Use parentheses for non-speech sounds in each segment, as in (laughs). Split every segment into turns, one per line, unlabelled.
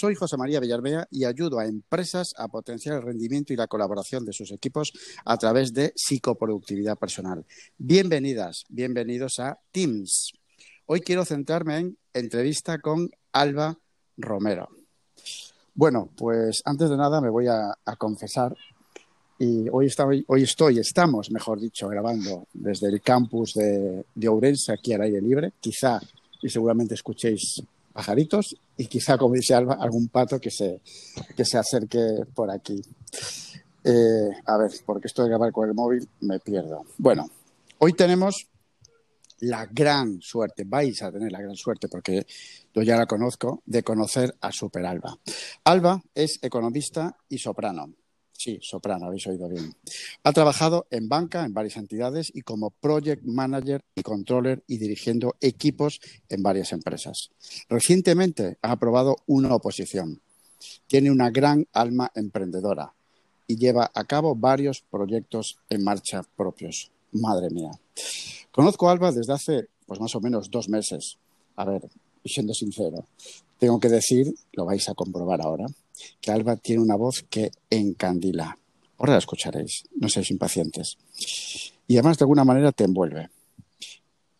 Soy José María Villarmea y ayudo a empresas a potenciar el rendimiento y la colaboración de sus equipos a través de psicoproductividad personal. Bienvenidas, bienvenidos a Teams. Hoy quiero centrarme en entrevista con Alba Romero. Bueno, pues antes de nada me voy a, confesar y hoy, estoy, estamos, mejor dicho, grabando desde el campus de, de Ourense, aquí al aire libre. Quizá y seguramente escuchéis pajaritos y quizá, como dice Alba, algún pato que se, que se acerque por aquí. Eh, a ver, porque esto de grabar con el móvil me pierdo. Bueno, hoy tenemos la gran suerte, vais a tener la gran suerte, porque yo ya la conozco, de conocer a Super Alba. Alba es economista y soprano. Sí, soprano, habéis oído bien. Ha trabajado en banca, en varias entidades y como project manager y controller y dirigiendo equipos en varias empresas. Recientemente ha aprobado una oposición. Tiene una gran alma emprendedora y lleva a cabo varios proyectos en marcha propios. Madre mía. Conozco a Alba desde hace pues más o menos dos meses. A ver, siendo sincero, tengo que decir, lo vais a comprobar ahora, que Alba tiene una voz que encandila. Ahora la escucharéis, no seáis impacientes. Y además de alguna manera te envuelve.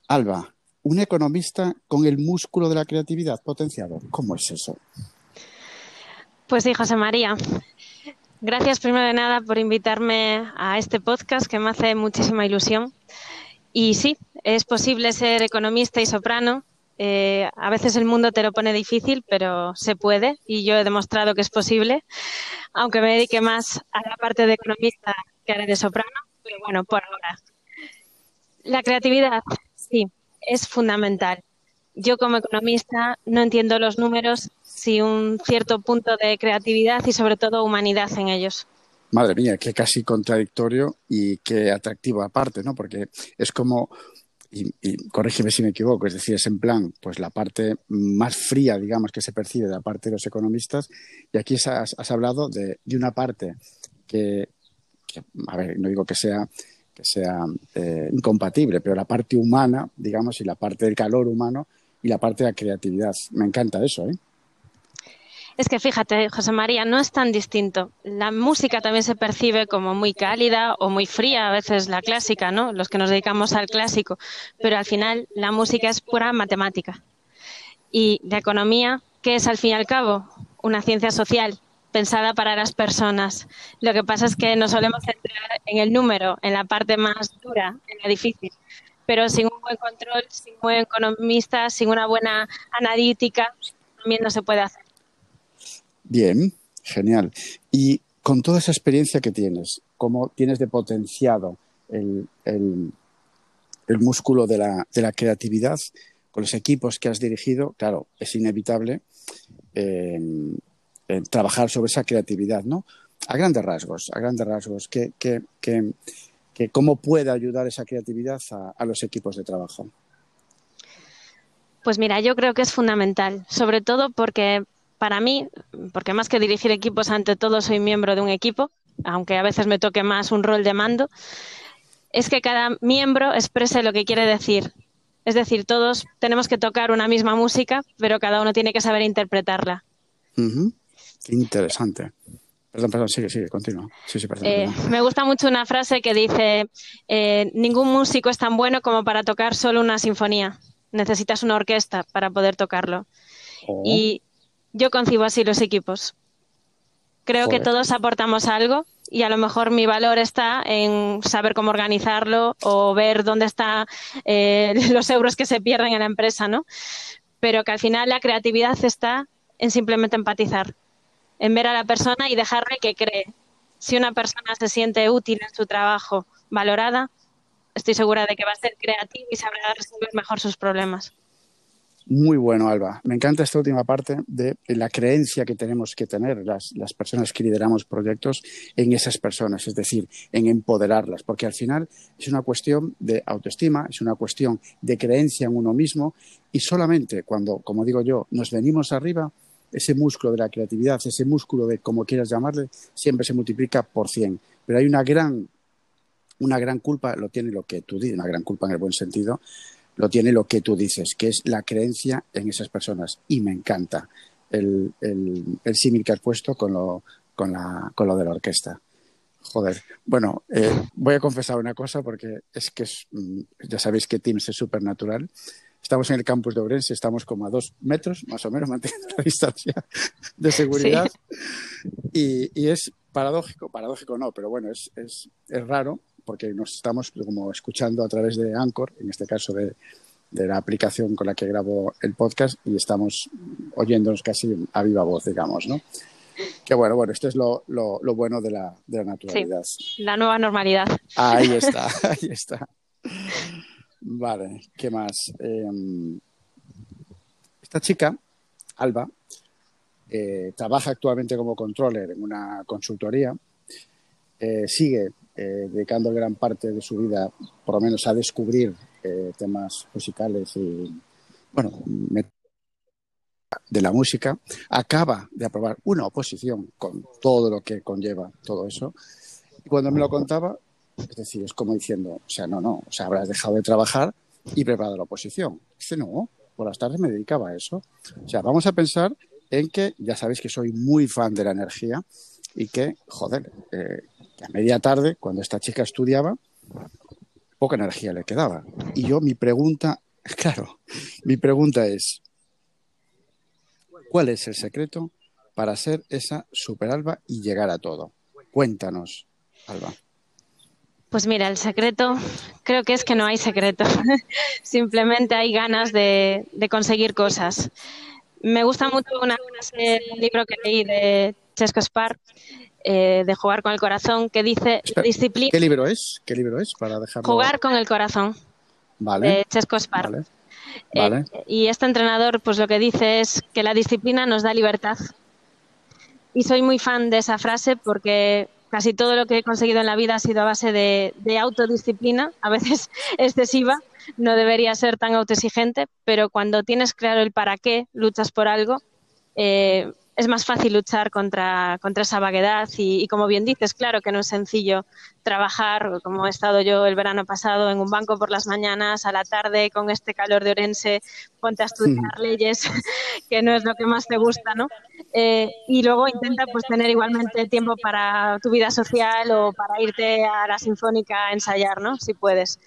Alba, un economista con el músculo de la creatividad potenciado. ¿Cómo es eso?
Pues sí, José María. Gracias primero de nada por invitarme a este podcast que me hace muchísima ilusión. Y sí, es posible ser economista y soprano eh, a veces el mundo te lo pone difícil, pero se puede y yo he demostrado que es posible, aunque me dedique más a la parte de economista que a la de soprano, pero bueno, por ahora. La creatividad, sí, es fundamental. Yo como economista no entiendo los números sin un cierto punto de creatividad y sobre todo humanidad en ellos.
Madre mía, qué casi contradictorio y qué atractivo aparte, ¿no? Porque es como y, corrígeme si me equivoco, es decir, es en plan, pues la parte más fría, digamos, que se percibe de la parte de los economistas, y aquí has, hablado de, una parte que, a ver, no digo que sea que sea eh, incompatible, pero la parte humana, digamos, y la parte del calor humano y la parte de la creatividad. Me encanta eso, ¿eh?
Es que fíjate, José María, no es tan distinto. La música también se percibe como muy cálida o muy fría, a veces la clásica, ¿no? Los que nos dedicamos al clásico. Pero al final la música es pura matemática. Y la economía, ¿qué es al fin y al cabo? Una ciencia social pensada para las personas. Lo que pasa es que nos solemos centrar en el número, en la parte más dura, en la difícil. Pero sin un buen control, sin un buen economista, sin una buena analítica, también no se puede hacer.
Bien, genial. Y con toda esa experiencia que tienes, ¿cómo tienes de potenciado el, músculo de la, creatividad con los equipos que has dirigido? Claro, es inevitable eh, trabajar sobre esa creatividad, ¿no? A grandes rasgos, a grandes rasgos, ¿qué, cómo puede ayudar esa creatividad a los equipos de trabajo?
Pues mira, yo creo que es fundamental, sobre todo porque para mí, porque más que dirigir equipos, ante todo soy miembro de un equipo, aunque a veces me toque más un rol de mando, es que cada miembro exprese lo que quiere decir. Es decir, todos tenemos que tocar una misma música, pero cada uno tiene que saber interpretarla.
Interesante. Perdón, perdón, sigue, sigue, continúa. Sí, sí,
eh, me gusta mucho una frase que dice, eh, ningún músico es tan bueno como para tocar solo una sinfonía. Necesitas una orquesta para poder tocarlo. Oh. Y yo concibo así los equipos. Creo que todos aportamos algo y a lo mejor mi valor está en saber cómo organizarlo o ver dónde están eh, (laughs) los euros que se pierden en la empresa, ¿no? Pero que al final la creatividad está en simplemente empatizar, en ver a la persona y dejarle que cree. Si una persona se siente útil en su trabajo, valorada, estoy segura de que va a ser creativa y sabrá resolver mejor sus problemas.
Muy bueno, Alba. Me encanta esta última parte de la creencia que tenemos que tener las, las, personas que lideramos proyectos en esas personas, es decir, en empoderarlas, porque al final es una cuestión de autoestima, es una cuestión de creencia en uno mismo y solamente cuando, como digo yo, nos venimos arriba, ese músculo de la creatividad, ese músculo de como quieras llamarle, siempre se multiplica por 100. Pero hay una gran, una gran culpa, lo tiene lo que tú dices, una gran culpa en el buen sentido, lo tiene lo que tú dices, que es la creencia en esas personas. Y me encanta. el, el, símil que has puesto con lo, con, la, con lo de la orquesta. Joder. Bueno, eh, voy a confesar una cosa porque es que mm, ya sabéis que Teams es súper natural. Estamos en el campus de Ourense, estamos como a dos metros, más o menos, (laughs) manteniendo la distancia de seguridad. Y, y, es paradójico, paradójico no, pero bueno, es, es, es raro porque nos estamos como escuchando a través de Anchor, en este caso de, de la aplicación con la que grabo el podcast y estamos oyéndonos casi a viva voz, digamos, ¿no? Que bueno, bueno, esto es lo, lo, bueno de la, de la naturalidad.
Sí, la nueva normalidad.
Ahí (laughs) está, (laughs) ahí está. Vale, ¿qué más? Em, esta chica, Alba, eh, trabaja actualmente como controller en una consultoría. Eh, sigue eh, dedicando gran parte de su vida, por lo menos, a descubrir eh, temas musicales y, bueno, de la música, acaba de aprobar una oposición con todo lo que conlleva todo eso. Y cuando me lo contaba, es decir, es como diciendo, o sea, no, no, o sea, habrás dejado de trabajar y preparado la oposición. Dice, no, por las tardes me dedicaba a eso. O sea, vamos a pensar en que ya sabéis que soy muy fan de la energía y que, joder, eh, a media tarde, cuando esta chica estudiaba, poca energía le quedaba. Y yo, mi pregunta, (laughs) claro, mi pregunta es, ¿cuál es el secreto para ser esa super Alba y llegar a todo? Cuéntanos, Alba.
Pues mira, el secreto creo que es que no hay secreto. (laughs) Simplemente hay ganas de, conseguir cosas. Me gusta mucho una, un libro que leí de Chesco Spar eh, de jugar con el corazón que dice disciplina.
¿Qué libro es? ¿Qué libro es para dejarlo?
Jugar con el corazón.
Vale.
De Chesco Spar. Eh, y este entrenador, pues lo que dice es que la disciplina nos da libertad. Y soy muy fan de esa frase porque casi todo lo que he conseguido en la vida ha sido a base de, autodisciplina, a veces (laughs) excesiva, no debería ser tan autoexigente, pero cuando tienes claro el para qué luchas por algo, eh, es más fácil luchar contra, contra esa vaguedad y, como bien dices, claro que no es sencillo trabajar, como he estado yo el verano pasado, en un banco por las mañanas, a la tarde, con este calor de Orense, ponte a estudiar leyes, (laughs) que no es lo que más te gusta, ¿no? Eh, y luego intenta pues tener igualmente tiempo para tu vida social o para irte a la sinfónica a ensayar, ¿no? Si puedes.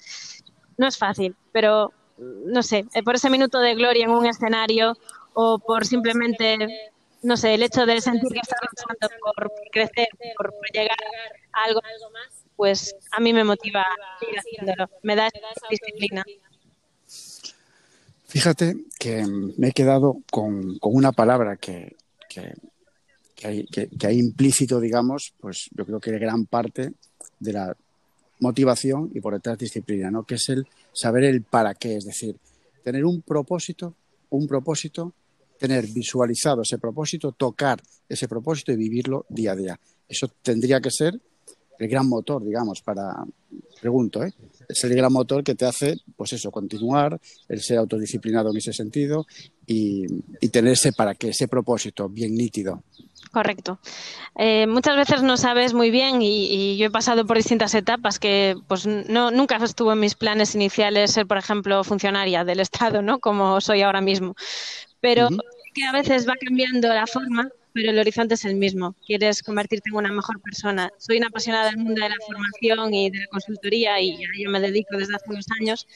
No es fácil, pero no sé, eh, por ese minuto de gloria en un escenario o por simplemente no sé, el hecho de sentir que estás luchando por crecer, por, llegar a algo más, pues a mí me motiva a seguir haciéndolo, me da disciplina.
Fíjate que me he quedado con, una palabra que, que, hay, que, hay, implícito, digamos, pues yo creo que gran parte de la motivación y por detrás disciplina, ¿no? Que es el saber el para qué, es decir, tener un propósito, un propósito tener visualizado ese propósito, tocar ese propósito y vivirlo día a día. Eso tendría que ser el gran motor, digamos, para, pregunto, ¿eh? es el gran motor que te hace, pues eso, continuar, el ser autodisciplinado en ese sentido y, tener ese para qué, ese propósito bien nítido.
Correcto. Eh, muchas veces no sabes muy bien y, yo he pasado por distintas etapas que pues no, nunca estuvo en mis planes iniciales ser, por ejemplo, funcionaria del Estado, ¿no? Como soy ahora mismo pero que a veces va cambiando la forma, pero el horizonte es el mismo. Quieres convertirte en una mejor persona. Soy una apasionada del mundo de la formación y de la consultoría y a ello me dedico desde hace unos años,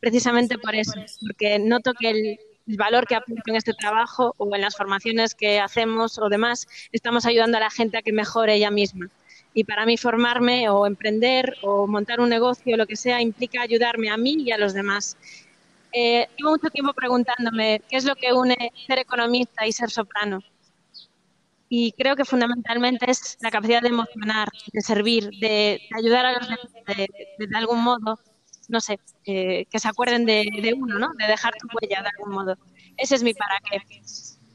precisamente por eso, porque noto que el, valor que aporto en este trabajo o en las formaciones que hacemos o demás, estamos ayudando a la gente a que mejore ella misma. Y para mí formarme o emprender o montar un negocio, o lo que sea, implica ayudarme a mí y a los demás. Eh, llevo mucho tiempo preguntándome qué es lo que une ser economista y ser soprano. Y creo que fundamentalmente es la capacidad de emocionar, de servir, de, ayudar a los demás de, algún modo, no sé, que se acuerden de, uno, ¿no? De dejar tu huella de algún modo. Ese es mi para qué.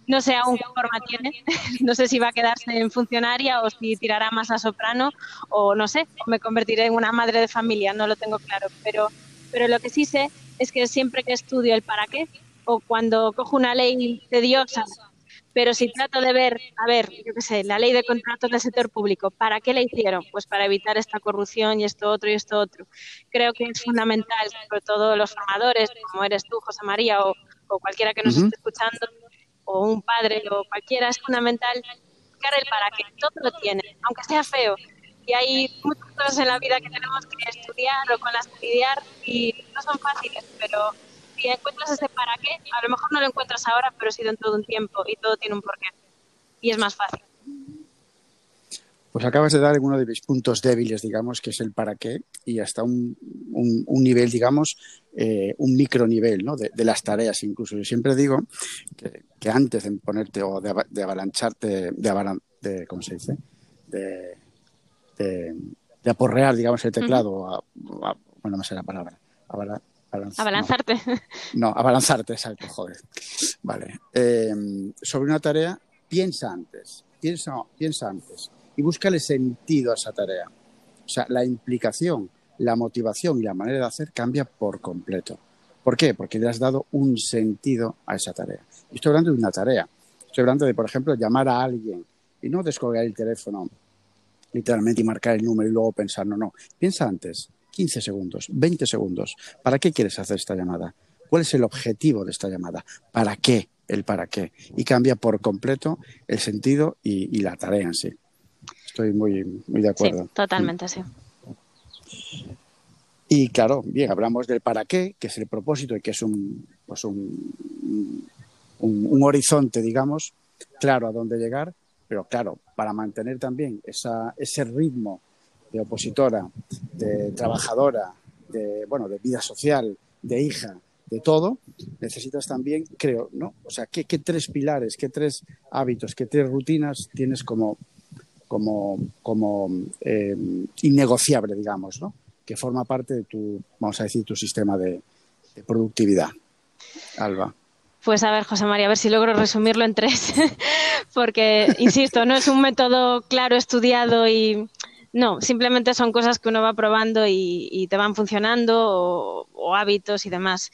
No sé aún qué forma tiene, (laughs) no sé si va a quedarse en funcionaria o si tirará más a soprano o no sé, o me convertiré en una madre de familia, no lo tengo claro, pero, pero lo que sí sé es que siempre que estudio el para qué o cuando cojo una ley tediosa, pero si trato de ver, a ver, yo qué sé, la ley de contratos del sector público, ¿para qué la hicieron? Pues para evitar esta corrupción y esto otro y esto otro. Creo que es fundamental, sobre todo los formadores, como eres tú, José María, o, cualquiera que nos esté escuchando, o un padre o cualquiera, es fundamental buscar el para qué. Todo lo tiene, aunque sea feo. Y hay muchas cosas en la vida que tenemos que estudiar o con las que lidiar y no son fáciles, pero si encuentras ese para qué, a lo mejor no lo encuentras ahora, pero sí dentro de un tiempo y todo tiene un porqué. Y es más fácil.
Pues acabas de dar uno de mis puntos débiles, digamos, que es el para qué, y hasta un, un, nivel, digamos, eh, un micronivel ¿no? de, las tareas incluso. Yo siempre digo que, antes de ponerte o de, de avalancharte, de, de, ¿cómo se dice? De, de, aporrear, digamos, el teclado, bueno, no sé la palabra,
abalanzarte. (laughs)
No, abalanzarte, exacto, joder. Vale. Eh, sobre una tarea, piensa antes, piensa, piensa antes y búscale sentido a esa tarea. O sea, la implicación, la motivación y la manera de hacer cambia por completo. ¿Por qué? Porque le has dado un sentido a esa tarea. Y estoy hablando de una tarea. Estoy hablando de, por ejemplo, llamar a alguien y no descolgar el teléfono literalmente y marcar el número y luego pensar, no, no. Piensa antes, 15 segundos, 20 segundos. ¿Para qué quieres hacer esta llamada? ¿Cuál es el objetivo de esta llamada? ¿Para qué? El para qué. Y cambia por completo el sentido y, y la tarea en sí. Estoy muy, muy de acuerdo.
Sí, totalmente, sí.
Y claro, bien, hablamos del para qué, que es el propósito y que es un, pues un, un, horizonte, digamos, claro a dónde llegar, pero claro, para mantener también esa, ese ritmo de opositora, de trabajadora, de, bueno, de vida social, de hija, de todo, necesitas también, creo, ¿no? O sea, ¿qué, tres pilares, qué tres hábitos, qué tres rutinas tienes como como, como eh, innegociable, digamos, ¿no? que forma parte de tu, vamos a decir, tu sistema de, productividad. Alba.
Pues a ver, José María, a ver si logro resumirlo en tres, (laughs) porque, insisto, no es un método claro, estudiado y no, simplemente son cosas que uno va probando y, te van funcionando o, hábitos y demás.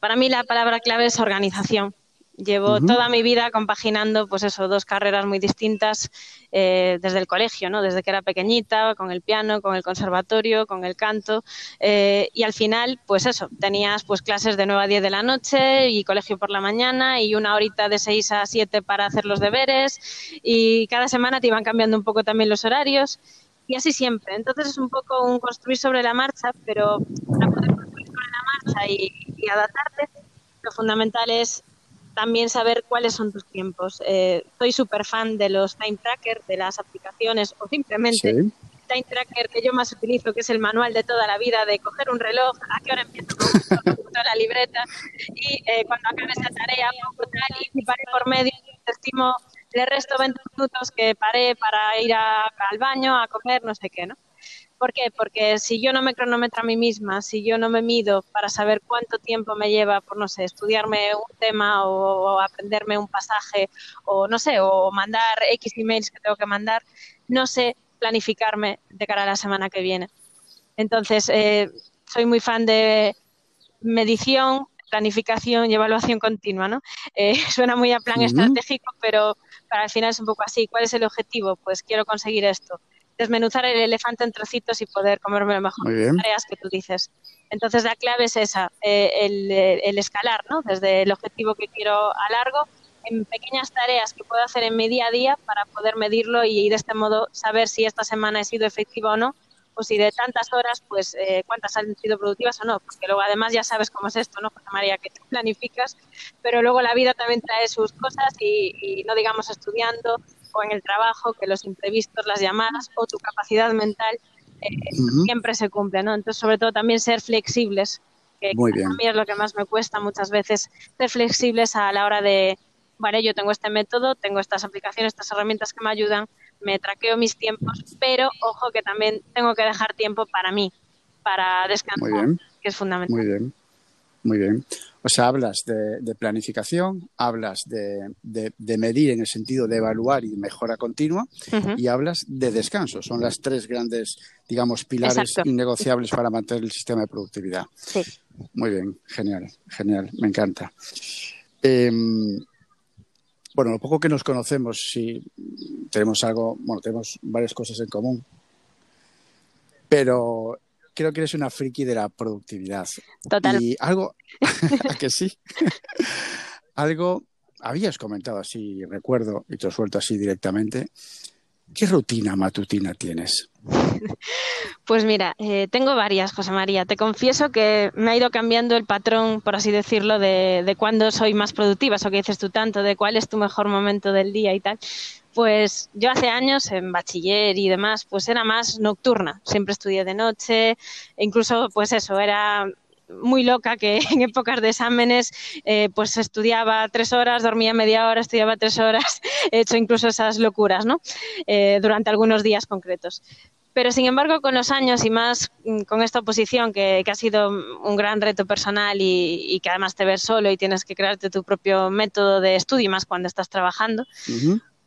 Para mí la palabra clave es organización. Llevo toda mi vida compaginando, pues eso, dos carreras muy distintas eh, desde el colegio, ¿no? Desde que era pequeñita, con el piano, con el conservatorio, con el canto. Eh, y al final, pues eso, tenías pues clases de 9 a 10 de la noche y colegio por la mañana y una horita de 6 a 7 para hacer los deberes. Y cada semana te iban cambiando un poco también los horarios. Y así siempre. Entonces es un poco un construir sobre la marcha, pero para poder construir sobre la marcha y, y adaptarte, lo fundamental es también saber cuáles son tus tiempos. Eh, soy súper fan de los time trackers, de las aplicaciones o simplemente el time tracker que yo más utilizo, que es el manual de toda la vida, de coger un reloj, a qué hora empiezo con la libreta y eh, cuando acabe esa tarea, tal, y paré por medio, estimo le resto 20 minutos que paré para ir al baño, a comer, no sé qué, ¿no? ¿Por qué? Porque si yo no me cronometro a mí misma, si yo no me mido para saber cuánto tiempo me lleva, por no sé, estudiarme un tema o, aprenderme un pasaje o no sé, o mandar X emails que tengo que mandar, no sé planificarme de cara a la semana que viene. Entonces, eh, soy muy fan de medición, planificación y evaluación continua, ¿no? Eh, (laughs) suena muy a plan estratégico, pero para el final es un poco así. ¿Cuál es el objetivo? Pues quiero conseguir esto desmenuzar el elefante en trocitos y poder comerme lo mejor. Tareas que tú dices. Entonces la clave es esa, eh, eh, el, escalar, ¿no? Desde el objetivo que quiero a largo, en pequeñas tareas que puedo hacer en mi día a día para poder medirlo y, de este modo saber si esta semana he sido efectiva o no, o si de tantas horas, pues eh, cuántas han sido productivas o no, porque luego además ya sabes cómo es esto, ¿no, José María? Que tú planificas, pero luego la vida también trae sus cosas y no digamos estudiando en el trabajo, que los imprevistos, las llamadas o tu capacidad mental eh, siempre se cumple, ¿no? Entonces, sobre todo también ser flexibles, que a mí es lo que más me cuesta muchas veces, ser flexibles a la hora de, vale, yo tengo este método, tengo estas aplicaciones, estas herramientas que me ayudan, me traqueo mis tiempos, pero ojo que también tengo que dejar tiempo para mí, para descansar, que es fundamental.
Muy bien. Muy bien. O sea, hablas de, planificación, hablas de, medir en el sentido de evaluar y mejora continua y hablas de descanso. Son las tres grandes, digamos, pilares innegociables para mantener el sistema de productividad.
Sí.
Muy bien, genial, genial, me encanta. Em, bueno, lo poco que nos conocemos, si tenemos algo, bueno, tenemos varias cosas en común, pero creo que eres una friki de la productividad.
Total.
Y algo, (laughs) (laughs) que sí? algo habías comentado así, recuerdo, y te lo suelto así directamente, ¿qué rutina matutina tienes?
Pues mira, eh, tengo varias, José María. Te confieso que me ha ido cambiando el patrón, por así decirlo, de, de cuándo soy más productiva, eso que dices tú tanto, de cuál es tu mejor momento del día y tal. Pues yo hace años en bachiller y demás, pues era más nocturna. Siempre estudié de noche, e incluso pues eso, era muy loca que (laughs) en épocas de exámenes eh, pues estudiaba tres horas, dormía media hora, estudiaba tres horas, (laughs) he hecho incluso esas locuras, ¿no? Eh, durante algunos días concretos. Pero sin embargo, con los años y más mm, con esta oposición, que, ha sido un gran reto personal y, que además te ves solo y tienes que crearte tu propio método de estudio, más cuando estás trabajando,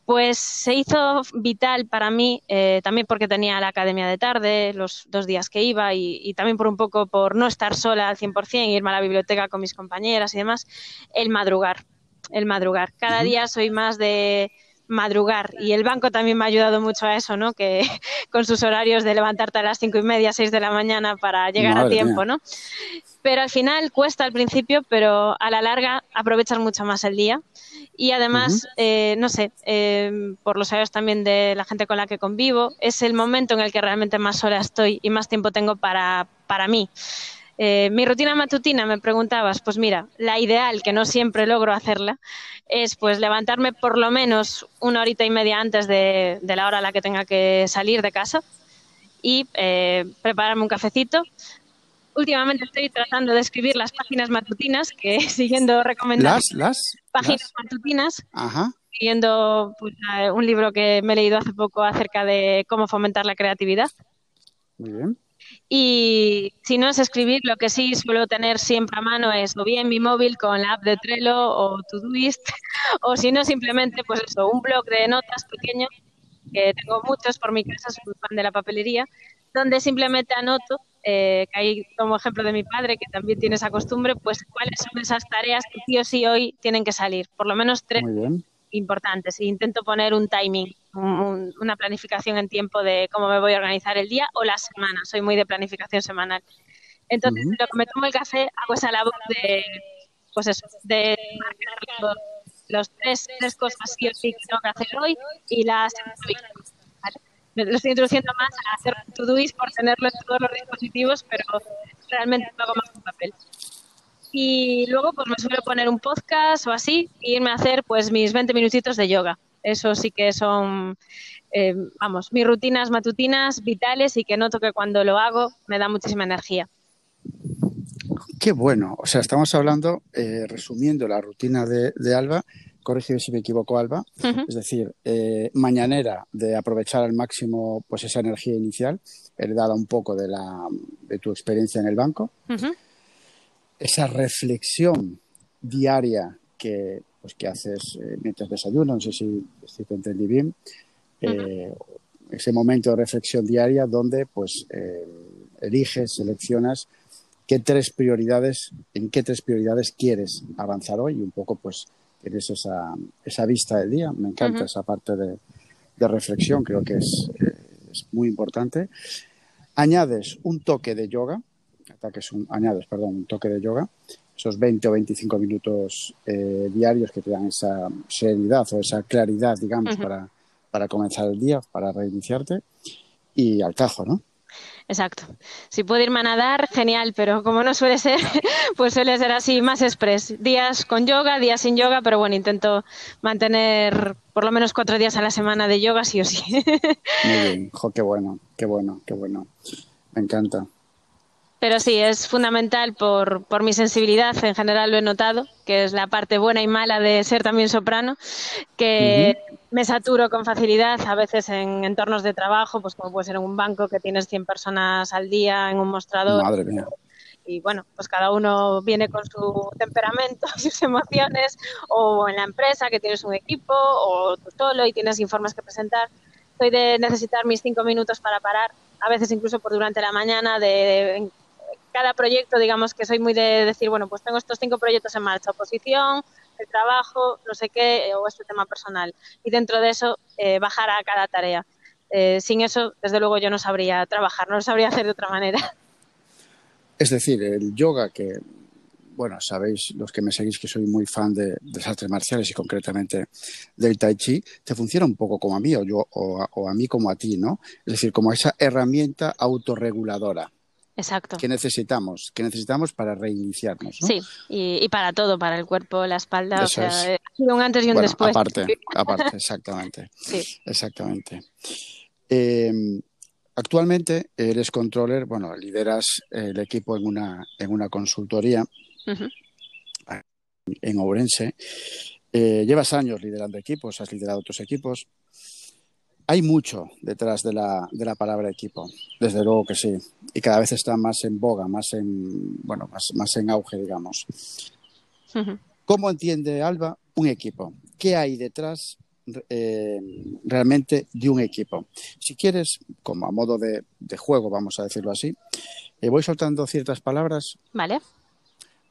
pues se hizo vital para mí, eh, también porque tenía la academia de tarde, los dos días que iba, y, y, también por un poco por no estar sola al 100%, irme a la biblioteca con mis compañeras y demás, el madrugar, el madrugar. Cada día soy más de madrugar y el banco también me ha ayudado mucho a eso, ¿no? Que (laughs) con sus horarios de levantarte a las cinco y media, seis de la mañana para llegar Madre a tiempo, mía. ¿no? Pero al final cuesta al principio, pero a la larga aprovechas mucho más el día. Y además, uh -huh. eh, no sé, eh, por los años también de la gente con la que convivo, es el momento en el que realmente más sola estoy y más tiempo tengo para, para mí. Eh, mi rutina matutina, me preguntabas, pues mira, la ideal, que no siempre logro hacerla, es pues levantarme por lo menos una horita y media antes de, de la hora a la que tenga que salir de casa y eh, prepararme un cafecito, últimamente estoy tratando de escribir las páginas matutinas, que (laughs) siguiendo recomendaciones.
Las, las.
Páginas
las.
matutinas.
Ajá.
Siguiendo pues, un libro que me he leído hace poco acerca de cómo fomentar la creatividad.
Muy bien.
Y si no es escribir, lo que sí suelo tener siempre a mano es o bien mi móvil con la app de Trello o Todoist, (laughs) o si no, simplemente, pues eso, un blog de notas pequeño, que tengo muchos por mi casa, soy fan de la papelería, donde simplemente anoto eh, que hay como ejemplo de mi padre, que también tiene esa costumbre, pues cuáles son esas tareas que sí o sí hoy tienen que salir. Por lo menos tres importantes. E intento poner un timing, un, una planificación en tiempo de cómo me voy a organizar el día o la semana. Soy muy de planificación semanal. Entonces, uh -huh. lo que me tomo el café, hago esa labor de, pues eso, de marcar los, los tres, tres cosas sí o sí que tengo que hacer hoy y las lo estoy introduciendo más a hacer Todoist por tenerlo en todos los dispositivos, pero realmente lo hago más con papel. Y luego pues me suelo poner un podcast o así e irme a hacer pues mis 20 minutitos de yoga. Eso sí que son, eh, vamos, mis rutinas matutinas vitales y que noto que cuando lo hago me da muchísima energía.
Qué bueno. O sea, estamos hablando, eh, resumiendo la rutina de, de Alba, corrígeme si me equivoco, Alba, uh -huh. es decir, eh, mañanera de aprovechar al máximo pues esa energía inicial, heredada un poco de, la, de tu experiencia en el banco, uh -huh. esa reflexión diaria que, pues, que haces eh, mientras desayunas, no sé si, si, te entendí bien, uh -huh. ese momento de reflexión diaria donde pues eh, eliges, seleccionas qué tres prioridades, en qué tres prioridades quieres avanzar hoy y un poco pues tienes esa, esa vista del día. Me encanta uh -huh. esa parte de, de, reflexión, creo que es, eh, es, muy importante. Añades un toque de yoga, un, añades, perdón, un toque de yoga, esos 20 o 25 minutos eh, diarios que te dan esa serenidad o esa claridad, digamos, uh -huh. para, para comenzar el día, para reiniciarte y al tajo, ¿no?
Exacto. Si puedo irme a nadar, genial, pero como no suele ser, (laughs) pues suele ser así, más express. Días con yoga, días sin yoga, pero bueno, intento mantener por lo menos cuatro días a la semana de yoga, sí o sí.
Muy (laughs) bien, jo, qué bueno, qué bueno, qué bueno. Me encanta.
Pero sí, es fundamental por, por mi sensibilidad, en general lo he notado, que es la parte buena y mala de ser también soprano, que uh -huh. me saturo con facilidad, a veces en entornos de trabajo, pues como puede ser en un banco que tienes 100 personas al día, en un mostrador.
Madre mía.
Y bueno, pues cada uno viene con su temperamento, (laughs) sus emociones, o en la empresa que tienes un equipo, o tú solo y tienes informes que presentar. Soy de necesitar mis cinco minutos para parar, a veces incluso por durante la mañana, de, de cada proyecto, digamos que soy muy de decir, bueno, pues tengo estos cinco proyectos en marcha, oposición, el trabajo, no sé qué, o este tema personal. Y dentro de eso, eh, bajar a cada tarea. Eh, sin eso, desde luego, yo no sabría trabajar, no lo sabría hacer de otra manera. (laughs)
Es decir, el yoga que bueno, sabéis los que me seguís que soy muy fan de, de las artes marciales y concretamente del tai chi, te funciona un poco como a mí o, yo, o a mí como a ti, ¿no? Es decir, como esa herramienta autorreguladora.
Exacto.
que necesitamos, que necesitamos para reiniciarnos. ¿no?
Sí, y, y, para todo, para el cuerpo, la espalda, o sea, es. ha sido un antes y un
bueno,
después.
Aparte, (laughs) aparte, exactamente.
Sí.
Exactamente. Eh, actualmente eres controller, bueno, lideras el equipo en una, en una consultoría
Uh -huh.
en Ourense. Eh, llevas años liderando equipos, has liderado otros equipos. Hay mucho detrás de la, de la, palabra equipo, desde luego que sí, y cada vez está más en boga, más en, bueno, más, más en auge, digamos.
Uh -huh.
¿Cómo entiende Alba un equipo? ¿Qué hay detrás eh, realmente de un equipo? Si quieres, como a modo de, de juego, vamos a decirlo así, eh, voy soltando ciertas palabras
vale.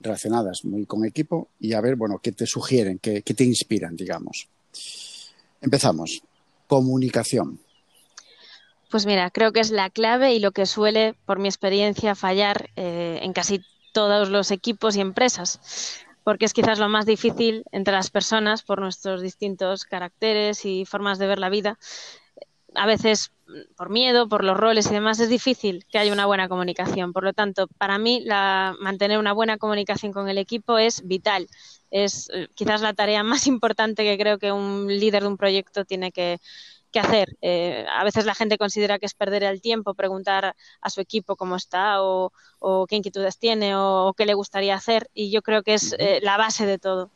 relacionadas muy con equipo y a ver, bueno, qué te sugieren, qué, qué te inspiran, digamos. Empezamos comunicación?
Pues mira, creo que es la clave y lo que suele, por mi experiencia, fallar eh, en casi todos los equipos y empresas, porque es quizás lo más difícil entre las personas por nuestros distintos caracteres y formas de ver la vida. A veces por miedo, por los roles y demás, es difícil que haya una buena comunicación. Por lo tanto, para mí, la, mantener una buena comunicación con el equipo es vital. Es eh, quizás la tarea más importante que creo que un líder de un proyecto tiene que, que hacer. Eh, a veces la gente considera que es perder el tiempo preguntar a su equipo cómo está o, o qué inquietudes tiene o, o, qué le gustaría hacer y yo creo que es eh, la base de todo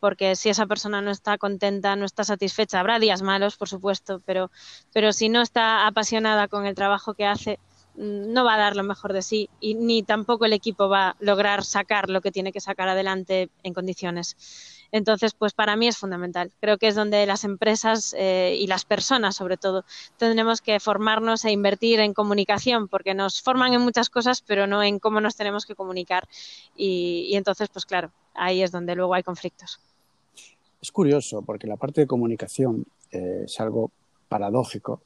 porque si esa persona no está contenta, no está satisfecha, habrá días malos, por supuesto, pero, pero si no está apasionada con el trabajo que hace, no va a dar lo mejor de sí y ni tampoco el equipo va a lograr sacar lo que tiene que sacar adelante en condiciones. Entonces, pues para mí es fundamental. Creo que es donde las empresas eh, y las personas, sobre todo, tendremos que formarnos e invertir en comunicación, porque nos forman en muchas cosas, pero no en cómo nos tenemos que comunicar. Y, entonces, pues claro, ahí es donde luego hay conflictos.
Es curioso, porque la parte de comunicación eh, es algo paradójico,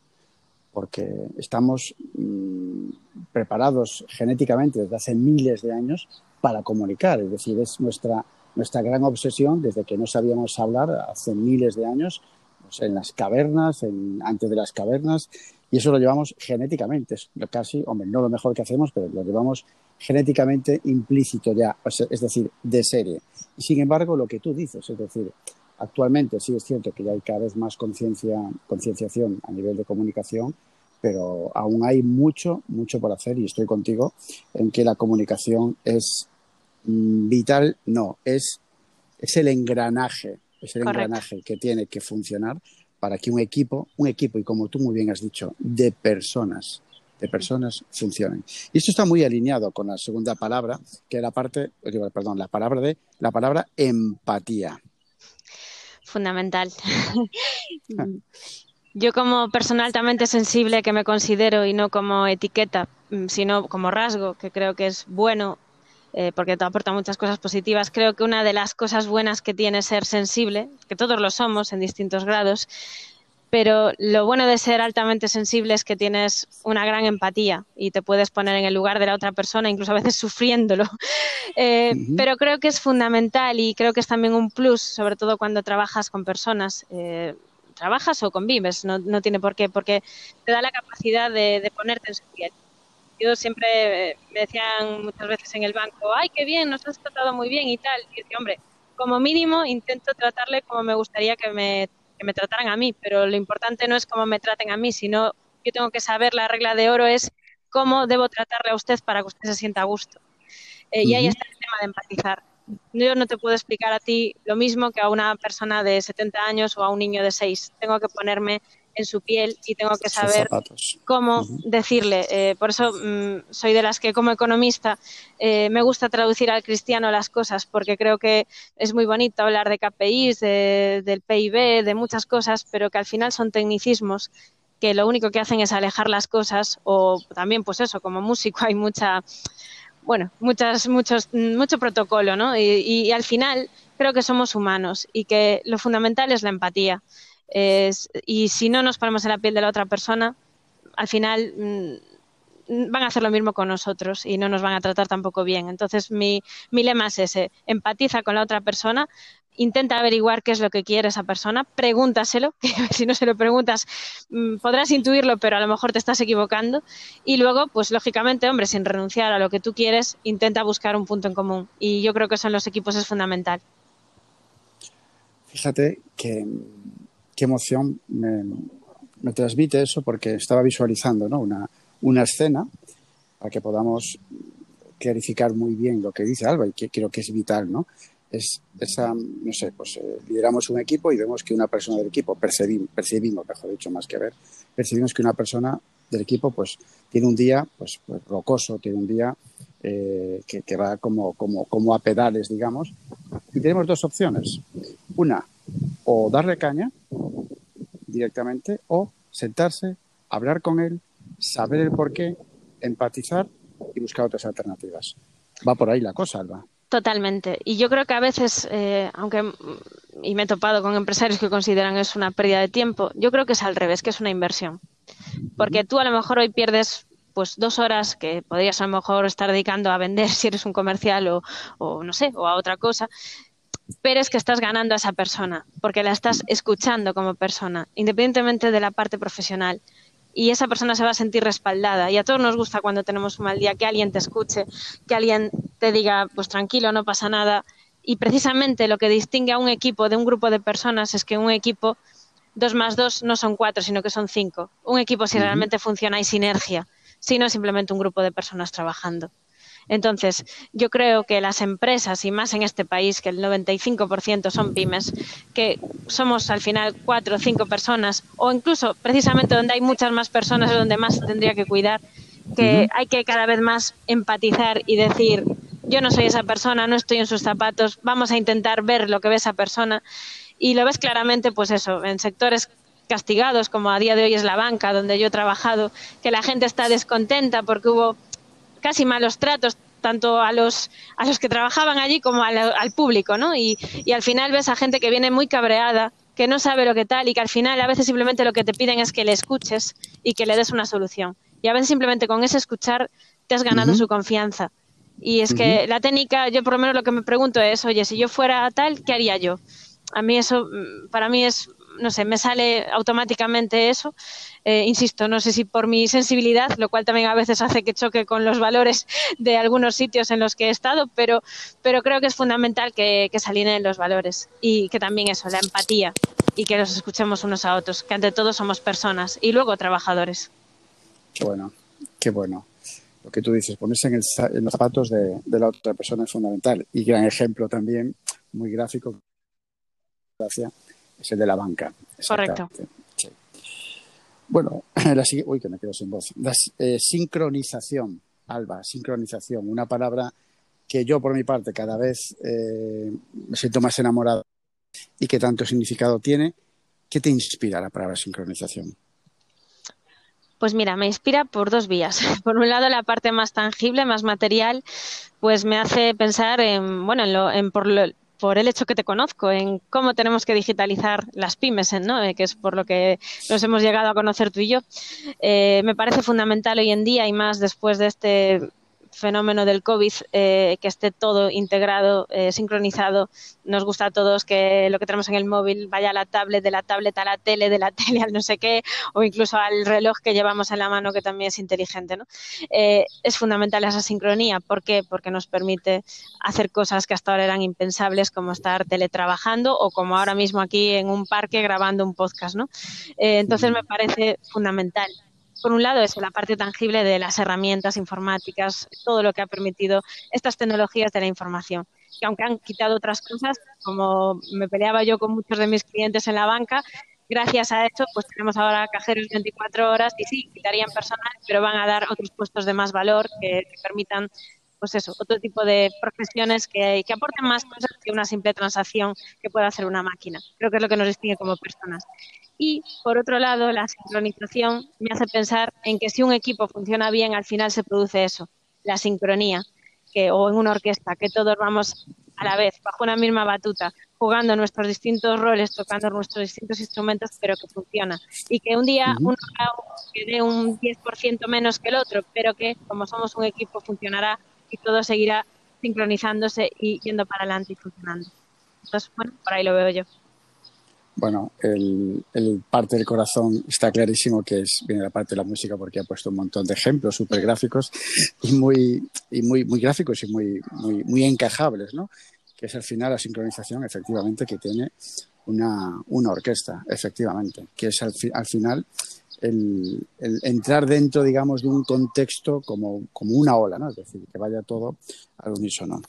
porque estamos mmm, preparados genéticamente desde hace miles de años para comunicar, es decir, es nuestra, nuestra gran obsesión desde que no sabíamos hablar hace miles de años, pues en las cavernas, antes de las cavernas, y eso lo llevamos genéticamente, es casi, hombre, no lo mejor que hacemos, pero lo llevamos genéticamente implícito ya, es decir, de serie. Y sin embargo, lo que tú dices, es decir, actualmente sí es cierto que ya hay cada vez más conciencia, concienciación a nivel de comunicación, pero aún hay mucho, mucho por hacer y estoy contigo en que la comunicación es mm, vital, no, es, es el engranaje, es el
Correcto.
engranaje que tiene que funcionar para que un equipo, un equipo, y como tú muy bien has dicho, de personas, de personas funcionen. Y esto está muy alineado con la segunda palabra, que era parte, perdón, la palabra de la palabra empatía.
Fundamental. (laughs) Yo como persona altamente sensible que me considero y no como etiqueta, sino como rasgo, que creo que es bueno eh, porque te aporta muchas cosas positivas. Creo que una de las cosas buenas que tiene ser sensible, que todos lo somos en distintos grados, pero lo bueno de ser altamente sensible es que tienes una gran empatía y te puedes poner en el lugar de la otra persona, incluso a veces (laughs) sufriéndolo. Eh, uh -huh. Pero creo que es fundamental y creo que es también un plus, sobre todo cuando trabajas con personas. Eh, trabajas o convives, no, no, tiene por qué, porque te da la capacidad de, de ponerte en su piel yo siempre me decían muchas veces en el banco, ay, qué bien, nos has tratado muy bien y tal. Y decía, hombre, como mínimo intento tratarle como me gustaría que me, que me trataran a mí, pero lo importante no es cómo me traten a mí, sino yo tengo que saber, la regla de oro es cómo debo tratarle a usted para que usted se sienta a gusto. Eh, uh -huh. Y ahí está el tema de empatizar. Yo no te puedo explicar a ti lo mismo que a una persona de 70 años o a un niño de 6. Tengo que ponerme en su piel y tengo que saber cómo uh -huh. decirle. Eh, por eso mmm, soy de las que como economista eh, me gusta traducir al cristiano las cosas porque creo que es muy bonito hablar de KPIs, de, del PIB, de muchas cosas, pero que al final son tecnicismos que lo único que hacen es alejar las cosas o también pues eso, como músico hay mucha bueno, muchas, muchos, mucho protocolo, ¿no? Y, y, al final creo que somos humanos y que lo fundamental es la empatía. Y si no nos ponemos en la piel de la otra persona, al final mmm, van a hacer lo mismo con nosotros y no nos van a tratar tampoco bien. Entonces, mi, mi lema es ese, empatiza con la otra persona, intenta averiguar qué es lo que quiere esa persona, pregúntaselo, (laughs) que si no se lo preguntas mm, podrás intuirlo, pero a lo mejor te estás equivocando. Y luego, pues lógicamente, hombre, sin renunciar a lo que tú quieres, intenta buscar un punto en común. Y yo creo que eso en los equipos es fundamental.
Fíjate que qué emoción me, transmite eso porque estaba visualizando ¿no? una, una escena para que podamos clarificar muy bien lo que dice Alba y que creo que es vital, ¿no? es esa, no sé, pues eh, lideramos un equipo y vemos que una persona del equipo, percibimos, percibimos, mejor dicho, más que ver, percibimos que una persona del equipo pues tiene un día pues, pues rocoso, tiene un día eh, que, que, va como, como, como a pedales, digamos, y tenemos dos opciones. Una, o darle caña directamente, o sentarse, hablar con él, saber el porqué, empatizar y buscar otras alternativas. Va por ahí la cosa, Alba.
Totalmente. Y yo creo que a veces, eh, aunque y me he topado con empresarios que consideran es una pérdida de tiempo, yo creo que es al revés, que es una inversión. Porque tú a lo mejor hoy pierdes pues dos horas que podrías a lo mejor estar dedicando a vender (laughs) si eres un comercial o, o no sé, o a otra cosa, pero es que estás ganando a esa persona, porque la estás escuchando como persona, independientemente de la parte profesional y esa persona se va a sentir respaldada. Y a todos nos gusta cuando tenemos un mal día que alguien te escuche, que alguien te diga, pues tranquilo, no pasa nada. Y precisamente lo que distingue a un equipo de un grupo de personas es que un equipo, dos más dos no son cuatro, sino que son cinco. Un equipo si realmente funciona hay sinergia, si no es simplemente un grupo de personas trabajando. Entonces, yo creo que las empresas, y más en este país, que el 95% son pymes, que somos al final cuatro o cinco personas, o incluso precisamente donde hay muchas más personas es donde más se tendría que cuidar, que hay que cada vez más empatizar y decir, yo no soy esa persona, no estoy en sus zapatos, vamos a intentar ver lo que ve esa persona. Y lo ves claramente, pues eso, en sectores castigados, como a día de hoy es la banca, donde yo he trabajado, que la gente está descontenta porque hubo casi malos tratos tanto a los, a los que trabajaban allí como al, público, ¿no? Y, y, al final ves a gente que viene muy cabreada, que no sabe lo que tal y que al final a veces simplemente lo que te piden es que le escuches y que le des una solución. Y a veces simplemente con ese escuchar te has ganado su confianza. Y es que la técnica, yo por lo menos lo que me pregunto es, oye, si yo fuera tal, ¿qué haría yo? A mí eso, mm, para mí es no sé, me sale automáticamente eso. Eh, insisto, no sé si por mi sensibilidad, lo cual también a veces hace que choque con los valores (laughs) de algunos sitios en los que he estado, pero, pero creo que es fundamental que, que se alineen los valores y que también eso, la empatía y que los escuchemos unos a otros, que ante todo somos personas y luego trabajadores.
Qué bueno, qué bueno. Lo que tú dices, ponerse en, en los zapatos de, de la otra persona es fundamental y gran ejemplo también, muy gráfico. Gracias es el de la banca.
Correcto.
Bueno, (laughs) la uy, que me quedo sin voz. La eh, sincronización, Alba, sincronización, una palabra que yo por mi parte cada vez eh, me siento más enamorado y que tanto significado tiene. ¿Qué te inspira la palabra sincronización?
Pues mira, me inspira por dos vías. (laughs) Por un lado, la parte más tangible, más material, pues me hace pensar en, bueno, en, lo, en por lo, por el hecho que te conozco, en cómo tenemos que digitalizar las pymes, ¿no? Eh, que es por lo que nos hemos llegado a conocer tú y yo. Eh, me parece fundamental hoy en día y más después de este fenómeno del COVID, eh, que esté todo integrado, eh, sincronizado. Nos gusta a todos que lo que tenemos en el móvil vaya a la tablet, de la tablet a la tele, de la (laughs) tele al no sé qué, o incluso al reloj que llevamos en la mano, que también es inteligente. ¿no? Eh, es fundamental esa sincronía. ¿Por qué? Porque nos permite hacer cosas que hasta ahora eran impensables, como estar teletrabajando o como ahora mismo aquí en un parque grabando un podcast. ¿no? entonces me parece fundamental por un lado, eso, la parte tangible de las herramientas informáticas, todo lo que ha permitido estas tecnologías de la información. Que aunque han quitado otras cosas, como me peleaba yo con muchos de mis clientes en la banca, gracias a eso, pues tenemos ahora cajeros 24 horas y sí, quitarían personal, pero van a dar otros puestos de más valor que, permitan pues eso, otro tipo de profesiones que, que, aporten más cosas que una simple transacción que pueda hacer una máquina. Creo que es lo que nos distingue como personas. Y, por otro lado, la sincronización me hace pensar en que si un equipo funciona bien, al final se produce eso, la sincronía, que, o en una orquesta, que todos vamos a la vez, bajo una misma batuta, jugando nuestros distintos roles, tocando nuestros distintos instrumentos, pero que funciona. Y que un día uno quede un 10% menos que el otro, pero que como somos un equipo funcionará y todo seguirá sincronizándose y yendo para adelante y funcionando. Entonces, bueno, por ahí lo veo yo.
Bueno, el, parte del corazón está clarísimo que es, viene la parte de la música porque ha puesto un montón de ejemplos súper gráficos y muy, y muy, muy gráficos y muy, muy, muy encajables, ¿no? Que es al final la sincronización, efectivamente, que tiene una, una orquesta, efectivamente, que es al, al final el, el, entrar dentro, digamos, de un contexto como, como una ola, ¿no? Es decir, que vaya todo al unísono.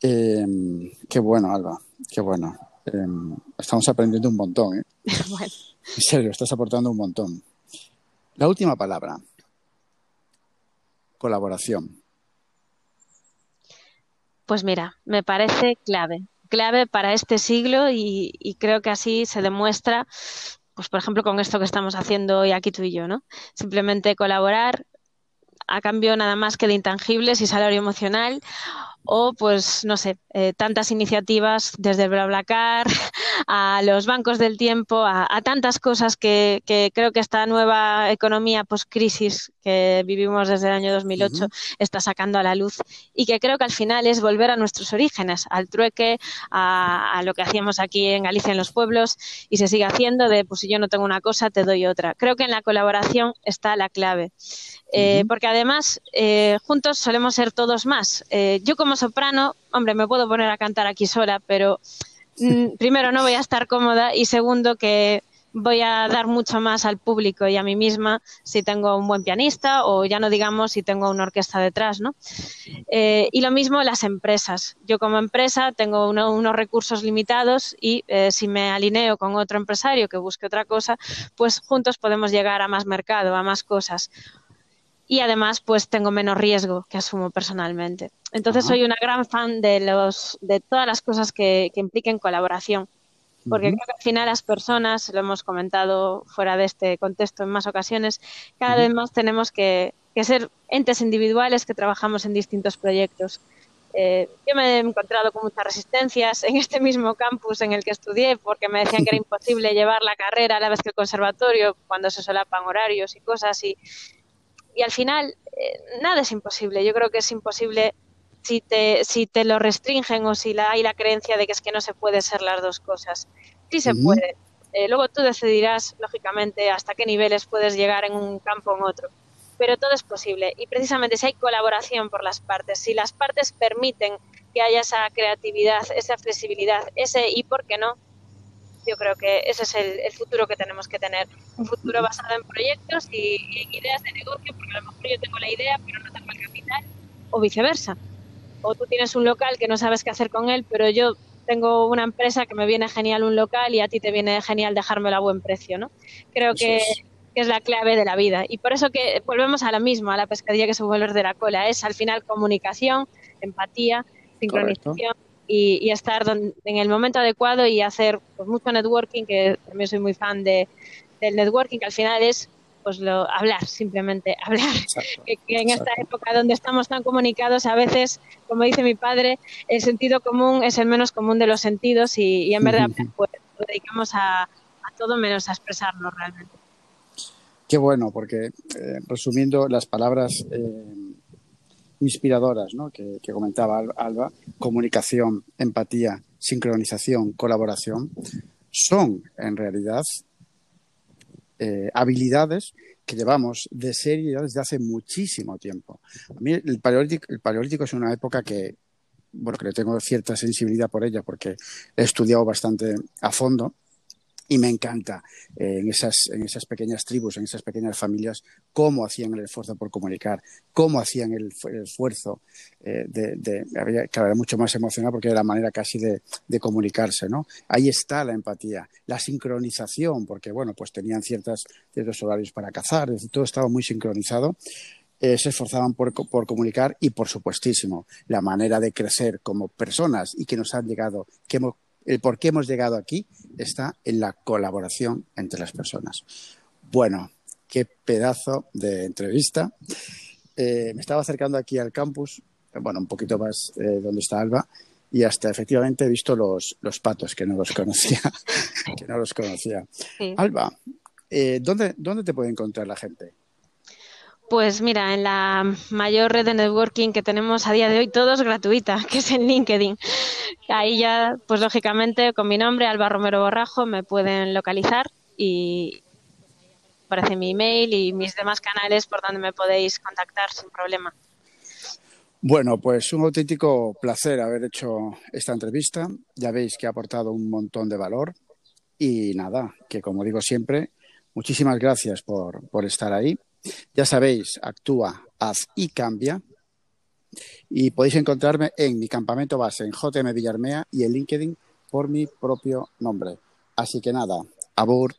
Eh, qué bueno, Alba, qué bueno. Em, estamos aprendiendo un montón. ¿eh? (laughs) En serio, estás aportando un montón. La última palabra. Colaboración.
Pues mira, me parece clave, clave para este siglo y, y, creo que así se demuestra, pues por ejemplo con esto que estamos haciendo hoy aquí tú y yo, ¿no? Simplemente colaborar a cambio nada más que de intangibles y salario emocional o pues no sé, eh, tantas iniciativas desde el BlaBlaCar (laughs) a los bancos del tiempo, a, tantas cosas que, creo que esta nueva economía post-crisis que vivimos desde el año 2008 está sacando a la luz y que creo que al final es volver a nuestros orígenes, al trueque, a, lo que hacíamos aquí en Galicia en los pueblos y se sigue haciendo de pues si yo no tengo una cosa te doy otra. Creo que en la colaboración está la clave. Eh, porque además eh, juntos solemos ser todos más. yo como soprano, hombre, me puedo poner a cantar aquí sola, pero mm, primero no voy a estar cómoda y segundo que voy a dar mucho más al público y a mí misma si tengo un buen pianista o ya no digamos si tengo una orquesta detrás, ¿no? Eh, y lo mismo las empresas. Yo como empresa tengo unos recursos limitados y eh, si me alineo con otro empresario que busque otra cosa, pues juntos podemos llegar a más mercado, a más cosas y además pues tengo menos riesgo que asumo personalmente. Entonces soy una gran fan de los de todas las cosas que, impliquen colaboración. Porque creo que al final las personas, lo hemos comentado fuera de este contexto en más ocasiones, cada vez más tenemos que, ser entes individuales que trabajamos en distintos proyectos. Eh, yo me he encontrado con muchas resistencias en este mismo campus en el que estudié porque me decían que era (laughs) imposible llevar la carrera a la vez que el conservatorio cuando se solapan horarios y cosas y y al final eh, nada es imposible. Yo creo que es imposible si te, si te lo restringen o si la, hay la creencia de que es que no se puede ser las dos cosas. Sí se puede. Eh, luego tú decidirás, lógicamente, hasta qué niveles puedes llegar en un campo o en otro. Pero todo es posible. Y precisamente si hay colaboración por las partes, si las partes permiten que haya esa creatividad, esa flexibilidad, ese y por qué no, yo creo que ese es el, futuro que tenemos que tener. Un futuro basado en proyectos y, en ideas de negocio, porque a lo mejor yo tengo la idea, pero no tengo el capital, o viceversa. O tú tienes un local que no sabes qué hacer con él, pero yo tengo una empresa que me viene genial un local y a ti te viene genial dejármelo a buen precio, ¿no? Creo que, es. la clave de la vida. Y por eso que volvemos a la misma, a la pescadilla que se vuelve de la cola. Es al final comunicación, empatía, sincronización y, estar en el momento adecuado y hacer pues, mucho networking, que también soy muy fan de, del networking, que al final es pues lo hablar, simplemente (laughs) hablar. que, en esta época donde estamos tan comunicados, a veces, como dice mi padre, el sentido común es el menos común de los sentidos y, en verdad pues, lo dedicamos a, a, todo menos a expresarnos realmente.
Qué bueno, porque eh, resumiendo las palabras eh, inspiradoras ¿no? que, comentaba Alba, comunicación, empatía, sincronización, colaboración, son en realidad eh, habilidades que llevamos de serie desde hace muchísimo tiempo. El paleolítico, el paleolítico es una época que, bueno, que le tengo cierta sensibilidad por ella porque he estudiado bastante a fondo y me encanta eh, en, esas, en esas pequeñas tribus, en esas pequeñas familias, cómo hacían el esfuerzo por comunicar, cómo hacían el, esfuerzo eh, de, de, claro, era mucho más emocional porque era la manera casi de, de, comunicarse, ¿no? Ahí está la empatía, la sincronización, porque, bueno, pues tenían ciertas, ciertos horarios para cazar, todo estaba muy sincronizado. Eh, se esforzaban por, por, comunicar y, por supuestísimo, la manera de crecer como personas y que nos han llegado, que hemos el por qué hemos llegado aquí está en la colaboración entre las personas. Bueno, qué pedazo de entrevista. Eh, me estaba acercando aquí al campus, bueno, un poquito más eh, donde está Alba, y hasta efectivamente he visto los, los patos que no los conocía. (laughs) que no los conocía. Alba, eh, ¿dónde, ¿dónde te puede encontrar la gente?
Pues mira, en la mayor red de networking que tenemos a día de hoy, todos gratuita, (laughs) que es en LinkedIn. Ahí ya, pues lógicamente, con mi nombre, Alba Romero Borrajo, me pueden localizar y aparece mi email y mis demás canales por donde me podéis contactar sin problema.
Bueno, pues un auténtico placer haber hecho esta entrevista. Ya veis que ha aportado un montón de valor. Y nada, que como digo siempre, muchísimas gracias por, por estar ahí. Ya sabéis, actúa, haz y cambia. Y podéis encontrarme en mi campamento base en JM Villarmea y en LinkedIn por mi propio nombre. Así que nada, abur.